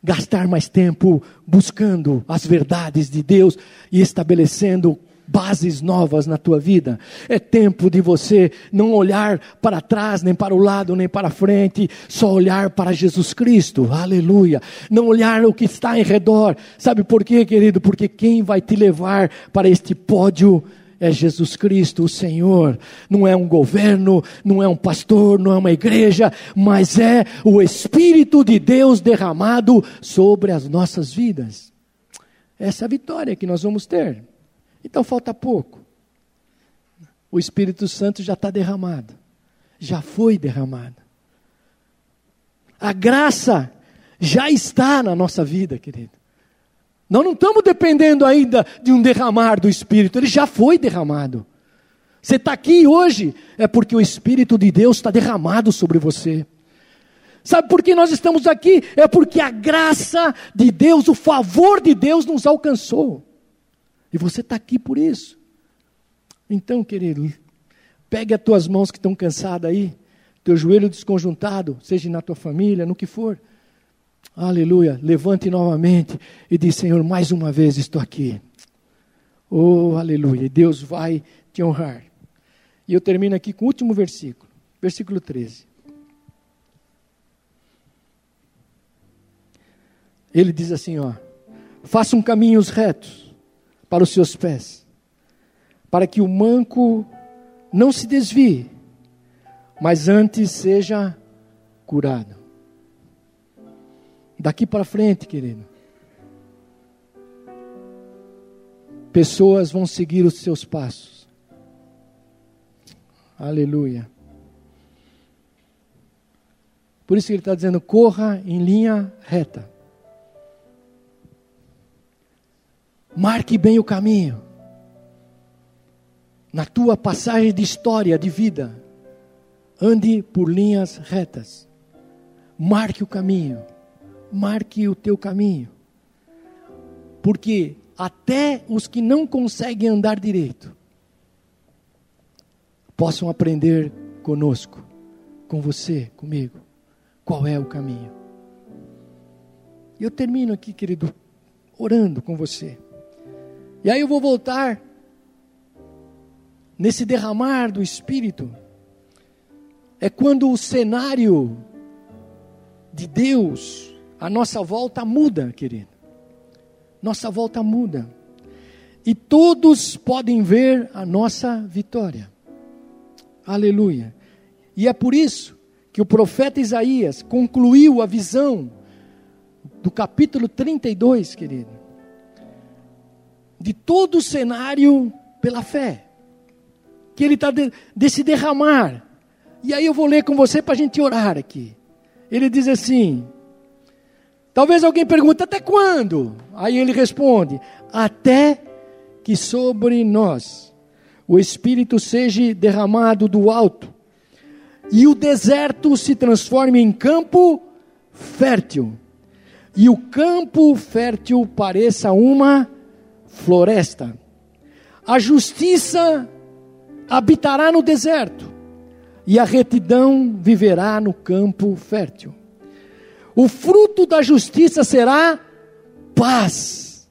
gastar mais tempo buscando as verdades de Deus e estabelecendo bases novas na tua vida. É tempo de você não olhar para trás, nem para o lado, nem para frente, só olhar para Jesus Cristo. Aleluia. Não olhar o que está em redor. Sabe por quê, querido? Porque quem vai te levar para este pódio é Jesus Cristo, o Senhor. Não é um governo, não é um pastor, não é uma igreja, mas é o Espírito de Deus derramado sobre as nossas vidas. Essa é a vitória que nós vamos ter. Então falta pouco. O Espírito Santo já está derramado, já foi derramado. A graça já está na nossa vida, querido. Nós não estamos dependendo ainda de um derramar do Espírito, ele já foi derramado. Você está aqui hoje, é porque o Espírito de Deus está derramado sobre você. Sabe por que nós estamos aqui? É porque a graça de Deus, o favor de Deus nos alcançou. E você está aqui por isso. Então, querido, pegue as tuas mãos que estão cansadas aí, teu joelho desconjuntado, seja na tua família, no que for. Aleluia. Levante novamente e diz: Senhor, mais uma vez estou aqui. Oh, aleluia. E Deus vai te honrar. E eu termino aqui com o último versículo, versículo 13. Ele diz assim: ó, façam caminhos retos para os seus pés, para que o manco não se desvie, mas antes seja curado. Daqui para frente, querido. Pessoas vão seguir os seus passos. Aleluia. Por isso que ele está dizendo: corra em linha reta. Marque bem o caminho. Na tua passagem de história, de vida, ande por linhas retas. Marque o caminho marque o teu caminho. Porque até os que não conseguem andar direito possam aprender conosco, com você, comigo, qual é o caminho. E eu termino aqui, querido, orando com você. E aí eu vou voltar nesse derramar do Espírito. É quando o cenário de Deus a nossa volta muda, querido. Nossa volta muda. E todos podem ver a nossa vitória. Aleluia. E é por isso que o profeta Isaías concluiu a visão do capítulo 32, querido, de todo o cenário pela fé, que ele está de, de se derramar. E aí eu vou ler com você para a gente orar aqui. Ele diz assim: Talvez alguém pergunte, até quando? Aí ele responde: Até que sobre nós o Espírito seja derramado do alto, e o deserto se transforme em campo fértil, e o campo fértil pareça uma floresta. A justiça habitará no deserto, e a retidão viverá no campo fértil. O fruto da justiça será paz.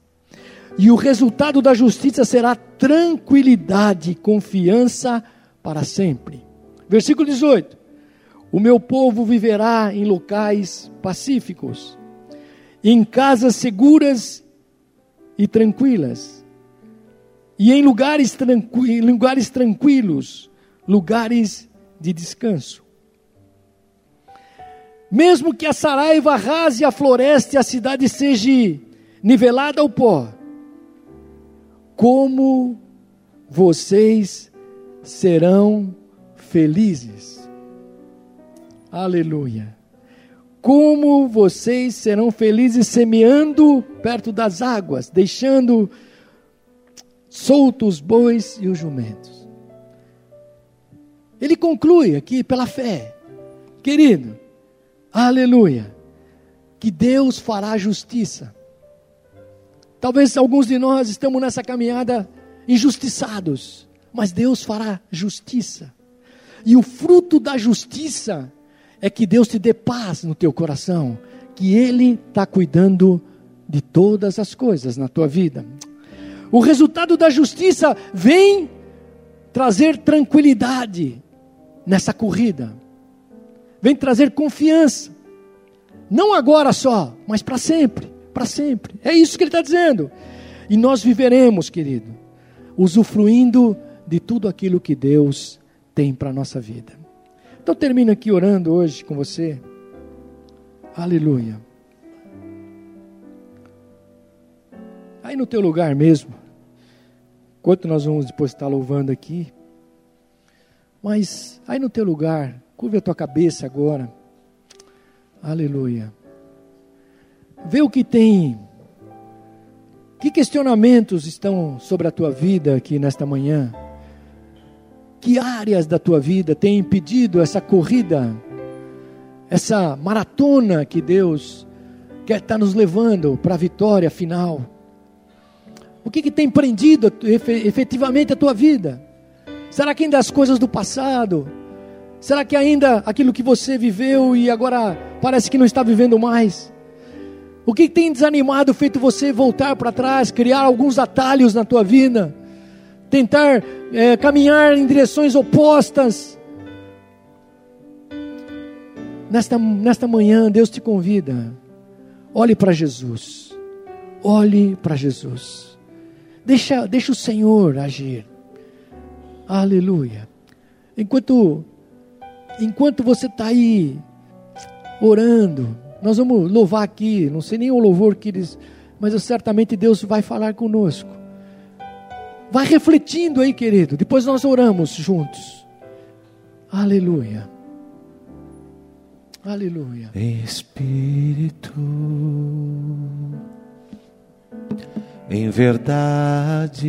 E o resultado da justiça será tranquilidade confiança para sempre. Versículo 18: O meu povo viverá em locais pacíficos, em casas seguras e tranquilas, e em lugares, tranqu em lugares tranquilos, lugares de descanso. Mesmo que a saraiva arrase a floresta e a cidade seja nivelada ao pó, como vocês serão felizes. Aleluia. Como vocês serão felizes semeando perto das águas, deixando soltos os bois e os jumentos. Ele conclui aqui pela fé. Querido, Aleluia. Que Deus fará justiça. Talvez alguns de nós estamos nessa caminhada injustiçados, mas Deus fará justiça. E o fruto da justiça é que Deus te dê paz no teu coração, que Ele está cuidando de todas as coisas na tua vida. O resultado da justiça vem trazer tranquilidade nessa corrida vem trazer confiança. Não agora só, mas para sempre, para sempre. É isso que ele está dizendo. E nós viveremos, querido, usufruindo de tudo aquilo que Deus tem para a nossa vida. Então termino aqui orando hoje com você. Aleluia. Aí no teu lugar mesmo, enquanto nós vamos depois estar louvando aqui, mas aí no teu lugar, Curva a tua cabeça agora. Aleluia. Vê o que tem. Que questionamentos estão sobre a tua vida aqui nesta manhã? Que áreas da tua vida têm impedido essa corrida, essa maratona que Deus quer estar nos levando para a vitória final? O que, que tem prendido efetivamente a tua vida? Será que ainda as coisas do passado? Será que ainda aquilo que você viveu e agora parece que não está vivendo mais? O que tem desanimado, feito você voltar para trás, criar alguns atalhos na tua vida, tentar é, caminhar em direções opostas? Nesta, nesta manhã, Deus te convida, olhe para Jesus, olhe para Jesus, deixa, deixa o Senhor agir, aleluia. Enquanto enquanto você está aí orando, nós vamos louvar aqui, não sei nem o louvor que eles, mas certamente Deus vai falar conosco. Vai refletindo aí, querido. Depois nós oramos juntos. Aleluia. Aleluia. Espírito, em verdade,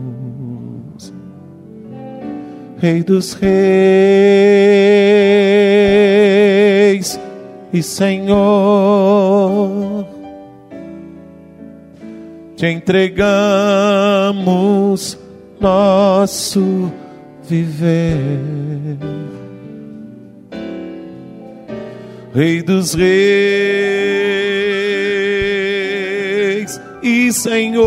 Rei dos Reis e Senhor, te entregamos nosso viver. Rei dos Reis e Senhor,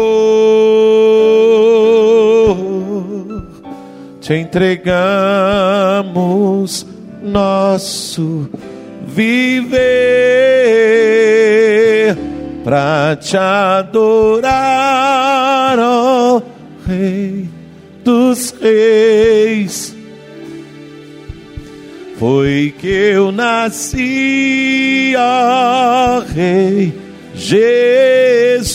te entregamos nosso viver para te adorar, ó Rei dos Reis. Foi que eu nasci, ó Rei Jesus.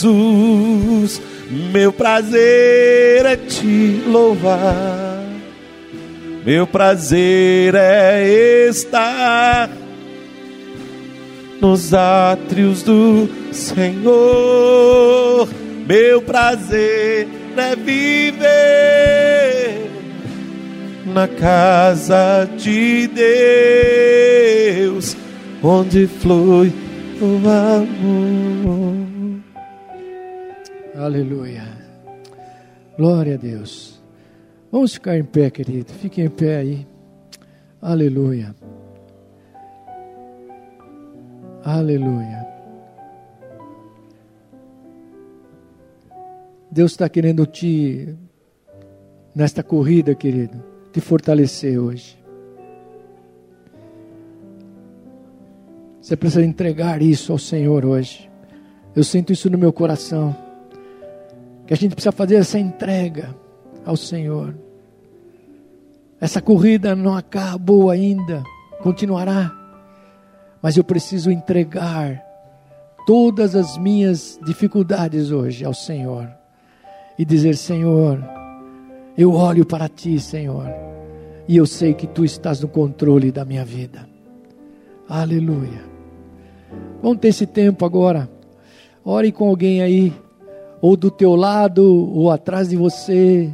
Meu prazer é te louvar, meu prazer é estar nos átrios do Senhor. Meu prazer é viver na casa de Deus, onde flui o amor. Aleluia. Glória a Deus. Vamos ficar em pé, querido. Fique em pé aí. Aleluia. Aleluia. Deus está querendo te, nesta corrida, querido, te fortalecer hoje. Você precisa entregar isso ao Senhor hoje. Eu sinto isso no meu coração. Que a gente precisa fazer essa entrega ao Senhor. Essa corrida não acabou ainda, continuará. Mas eu preciso entregar todas as minhas dificuldades hoje ao Senhor e dizer: Senhor, eu olho para ti, Senhor, e eu sei que tu estás no controle da minha vida. Aleluia. Vamos ter esse tempo agora. Ore com alguém aí, ou do teu lado, ou atrás de você,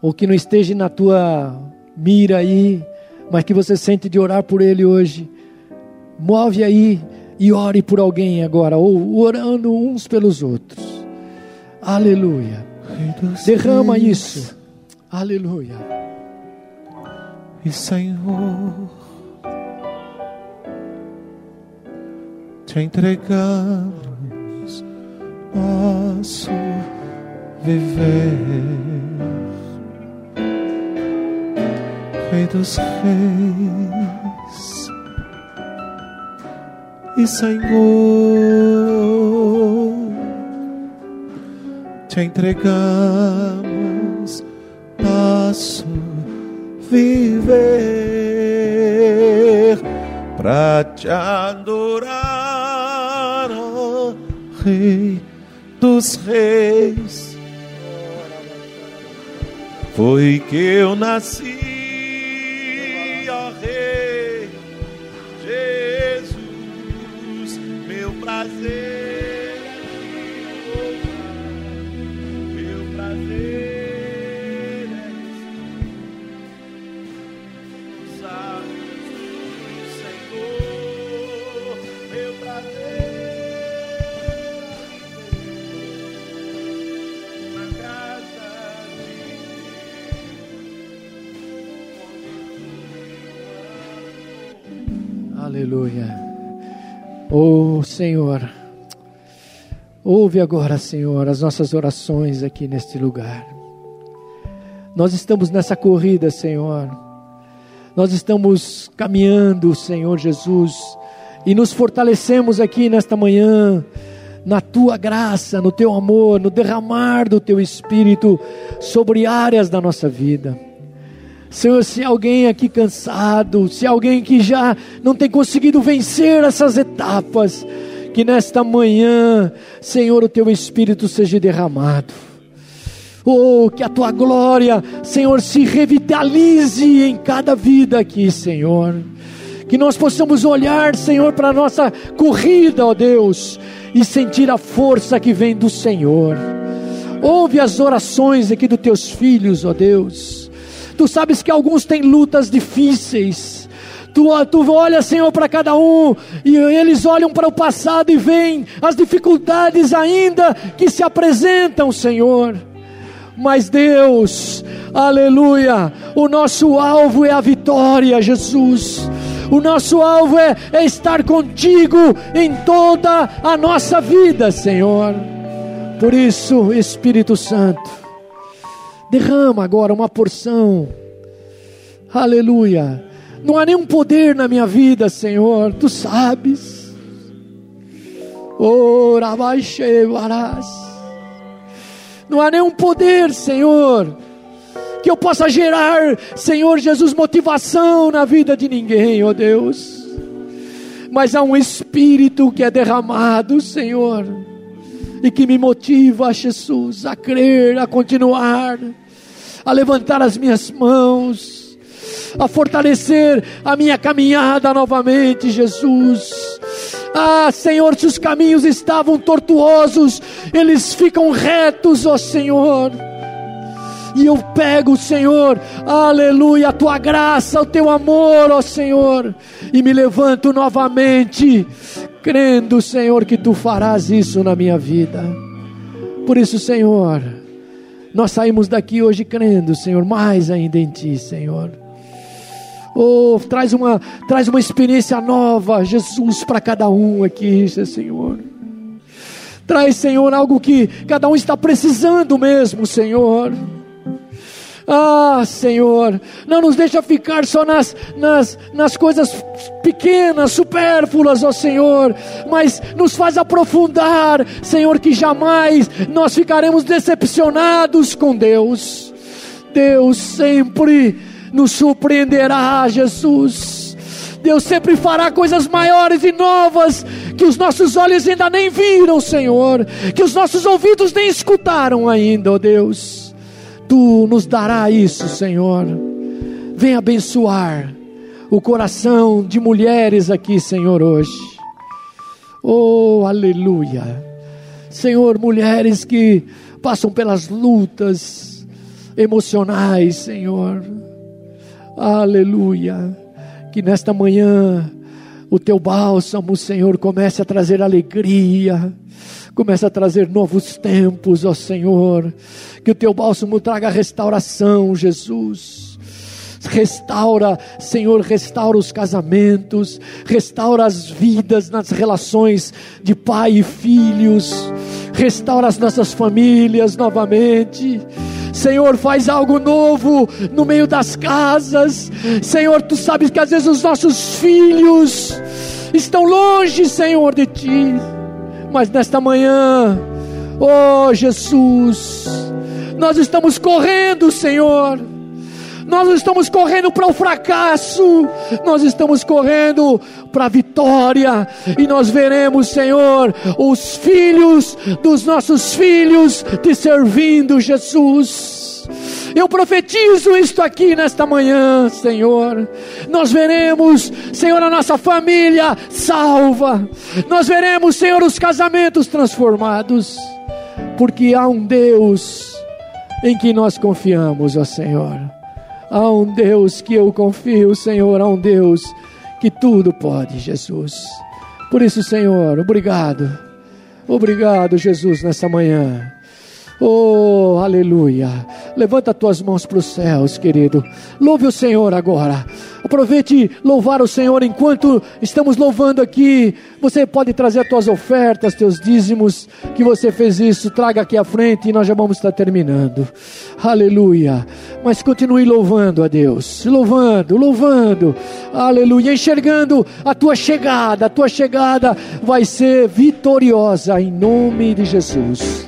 ou que não esteja na tua mira aí, mas que você sente de orar por ele hoje. Move aí e ore por alguém agora, ou orando uns pelos outros. Aleluia. Derrama isso. Aleluia. E Senhor, te entregamos nosso viver, Rei dos Reis e Senhor, te entregamos nosso viver para te adorar, Rei dos Reis. Foi que eu nasci, Oh Senhor, ouve agora, Senhor, as nossas orações aqui neste lugar. Nós estamos nessa corrida, Senhor. Nós estamos caminhando, Senhor Jesus, e nos fortalecemos aqui nesta manhã na tua graça, no teu amor, no derramar do teu espírito sobre áreas da nossa vida. Senhor, se alguém aqui cansado, se alguém que já não tem conseguido vencer essas etapas, que nesta manhã, Senhor, o teu Espírito seja derramado. Oh, que a tua glória, Senhor, se revitalize em cada vida aqui, Senhor. Que nós possamos olhar, Senhor, para a nossa corrida, ó Deus, e sentir a força que vem do Senhor. Ouve as orações aqui dos teus filhos, ó Deus. Tu sabes que alguns têm lutas difíceis. Tu, tu olha, Senhor, para cada um, e eles olham para o passado e veem as dificuldades ainda que se apresentam, Senhor. Mas Deus, aleluia, o nosso alvo é a vitória, Jesus. O nosso alvo é, é estar contigo em toda a nossa vida, Senhor. Por isso, Espírito Santo, derrama agora uma porção, aleluia. Não há nenhum poder na minha vida, Senhor, tu sabes. Ora, varás. Não há nenhum poder, Senhor, que eu possa gerar, Senhor Jesus, motivação na vida de ninguém, ó Deus. Mas há um espírito que é derramado, Senhor e que me motiva, Jesus, a crer, a continuar, a levantar as minhas mãos, a fortalecer a minha caminhada novamente, Jesus. Ah, Senhor, se os caminhos estavam tortuosos, eles ficam retos, ó Senhor. E eu pego, Senhor, aleluia, a tua graça, o teu amor, ó Senhor, e me levanto novamente, crendo, Senhor, que tu farás isso na minha vida. Por isso, Senhor, nós saímos daqui hoje crendo, Senhor, mais ainda em ti, Senhor. Oh, traz uma, traz uma experiência nova, Jesus, para cada um aqui, Senhor. Traz, Senhor, algo que cada um está precisando mesmo, Senhor. Ah, Senhor, não nos deixa ficar só nas, nas, nas coisas pequenas, supérfluas, ó Senhor, mas nos faz aprofundar, Senhor, que jamais nós ficaremos decepcionados com Deus. Deus sempre nos surpreenderá, Jesus. Deus sempre fará coisas maiores e novas que os nossos olhos ainda nem viram, Senhor, que os nossos ouvidos nem escutaram ainda, ó Deus tu nos dará isso, Senhor. Vem abençoar o coração de mulheres aqui, Senhor, hoje. Oh, aleluia. Senhor, mulheres que passam pelas lutas emocionais, Senhor. Aleluia. Que nesta manhã o teu bálsamo, Senhor, comece a trazer alegria Começa a trazer novos tempos, ó Senhor. Que o teu bálsamo traga restauração, Jesus. Restaura, Senhor, restaura os casamentos, restaura as vidas nas relações de pai e filhos, restaura as nossas famílias novamente. Senhor, faz algo novo no meio das casas. Senhor, tu sabes que às vezes os nossos filhos estão longe, Senhor, de ti. Mas nesta manhã, oh Jesus, nós estamos correndo, Senhor. Nós estamos correndo para o fracasso, nós estamos correndo para a vitória, e nós veremos, Senhor, os filhos dos nossos filhos te servindo, Jesus. Eu profetizo isto aqui nesta manhã, Senhor. Nós veremos, Senhor, a nossa família salva. Nós veremos, Senhor, os casamentos transformados. Porque há um Deus em que nós confiamos, ó Senhor. Há um Deus que eu confio, Senhor. Há um Deus que tudo pode, Jesus. Por isso, Senhor, obrigado. Obrigado, Jesus, nessa manhã. Oh, aleluia. Levanta tuas mãos para os céus, querido. Louve o Senhor agora. Aproveite louvar o Senhor enquanto estamos louvando aqui. Você pode trazer as tuas ofertas, teus dízimos, que você fez isso. Traga aqui à frente e nós já vamos estar terminando. Aleluia. Mas continue louvando a Deus. Louvando, louvando. Aleluia. Enxergando a tua chegada. A tua chegada vai ser vitoriosa em nome de Jesus.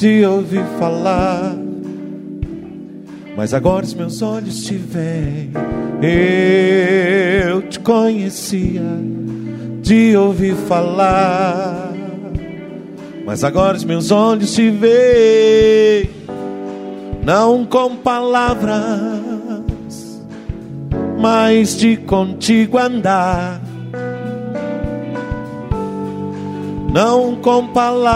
De ouvir falar, mas agora os meus olhos te veem. Eu te conhecia de ouvir falar, mas agora os meus olhos te veem. não com palavras, mas de contigo andar. Não com palavras,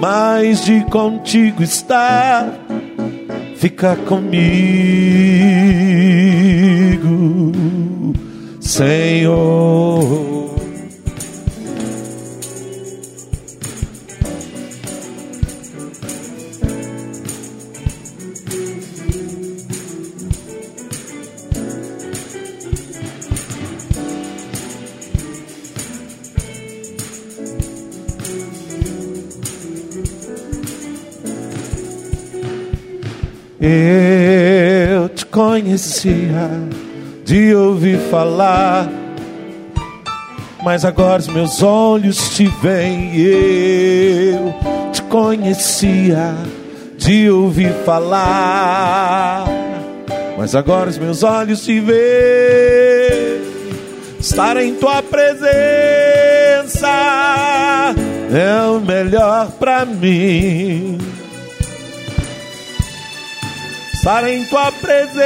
mas de contigo estar. Fica comigo, Senhor. Eu te conhecia de ouvir falar, mas agora os meus olhos te veem. Eu te conhecia de ouvir falar, mas agora os meus olhos te veem. Estar em tua presença é o melhor para mim estar em tua presença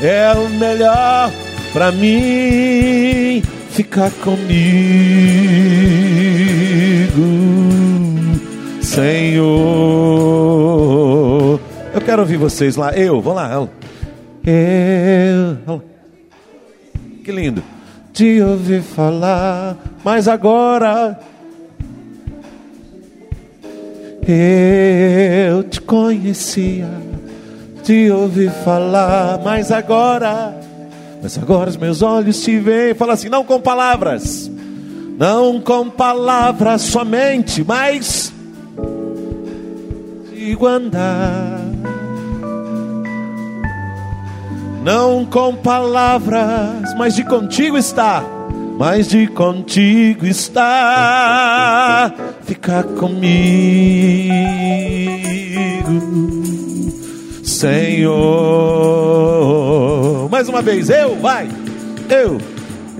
é o melhor para mim. Ficar comigo, Senhor. Eu quero ouvir vocês lá. Eu, vamos lá. Eu. Que lindo. De ouvir falar, mas agora eu te conhecia, te ouvi falar, mas agora, mas agora os meus olhos te veem. Fala assim, não com palavras, não com palavras somente, mas digo andar. Não com palavras, mas de contigo está mas de contigo está, fica comigo, Senhor. Mais uma vez, eu, vai, eu,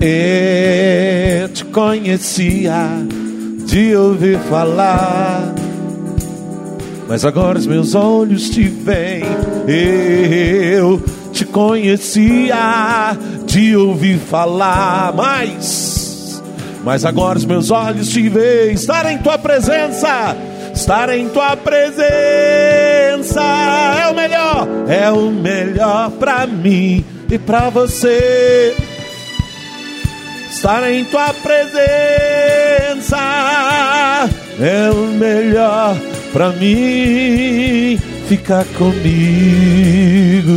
eu te conhecia de ouvir falar, mas agora os meus olhos te veem, eu te conhecia de ouvir falar, mas, mas agora os meus olhos te veem, estar em tua presença, estar em tua presença é o melhor, é o melhor para mim e para você. Estar em tua presença é o melhor para mim. Fica comigo.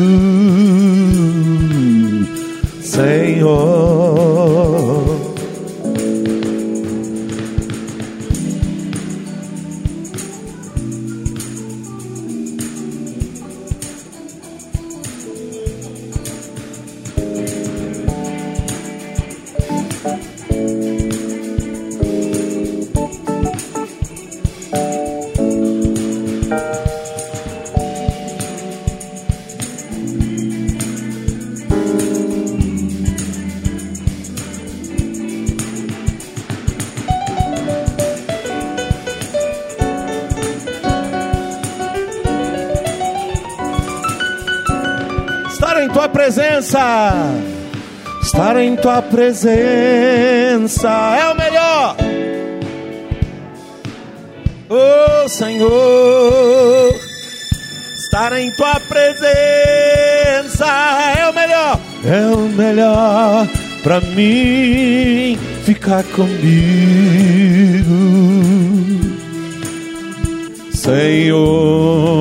Senhor. Estar em tua presença é o melhor. Oh Senhor, estar em tua presença é o melhor. É o melhor para mim ficar comigo. Senhor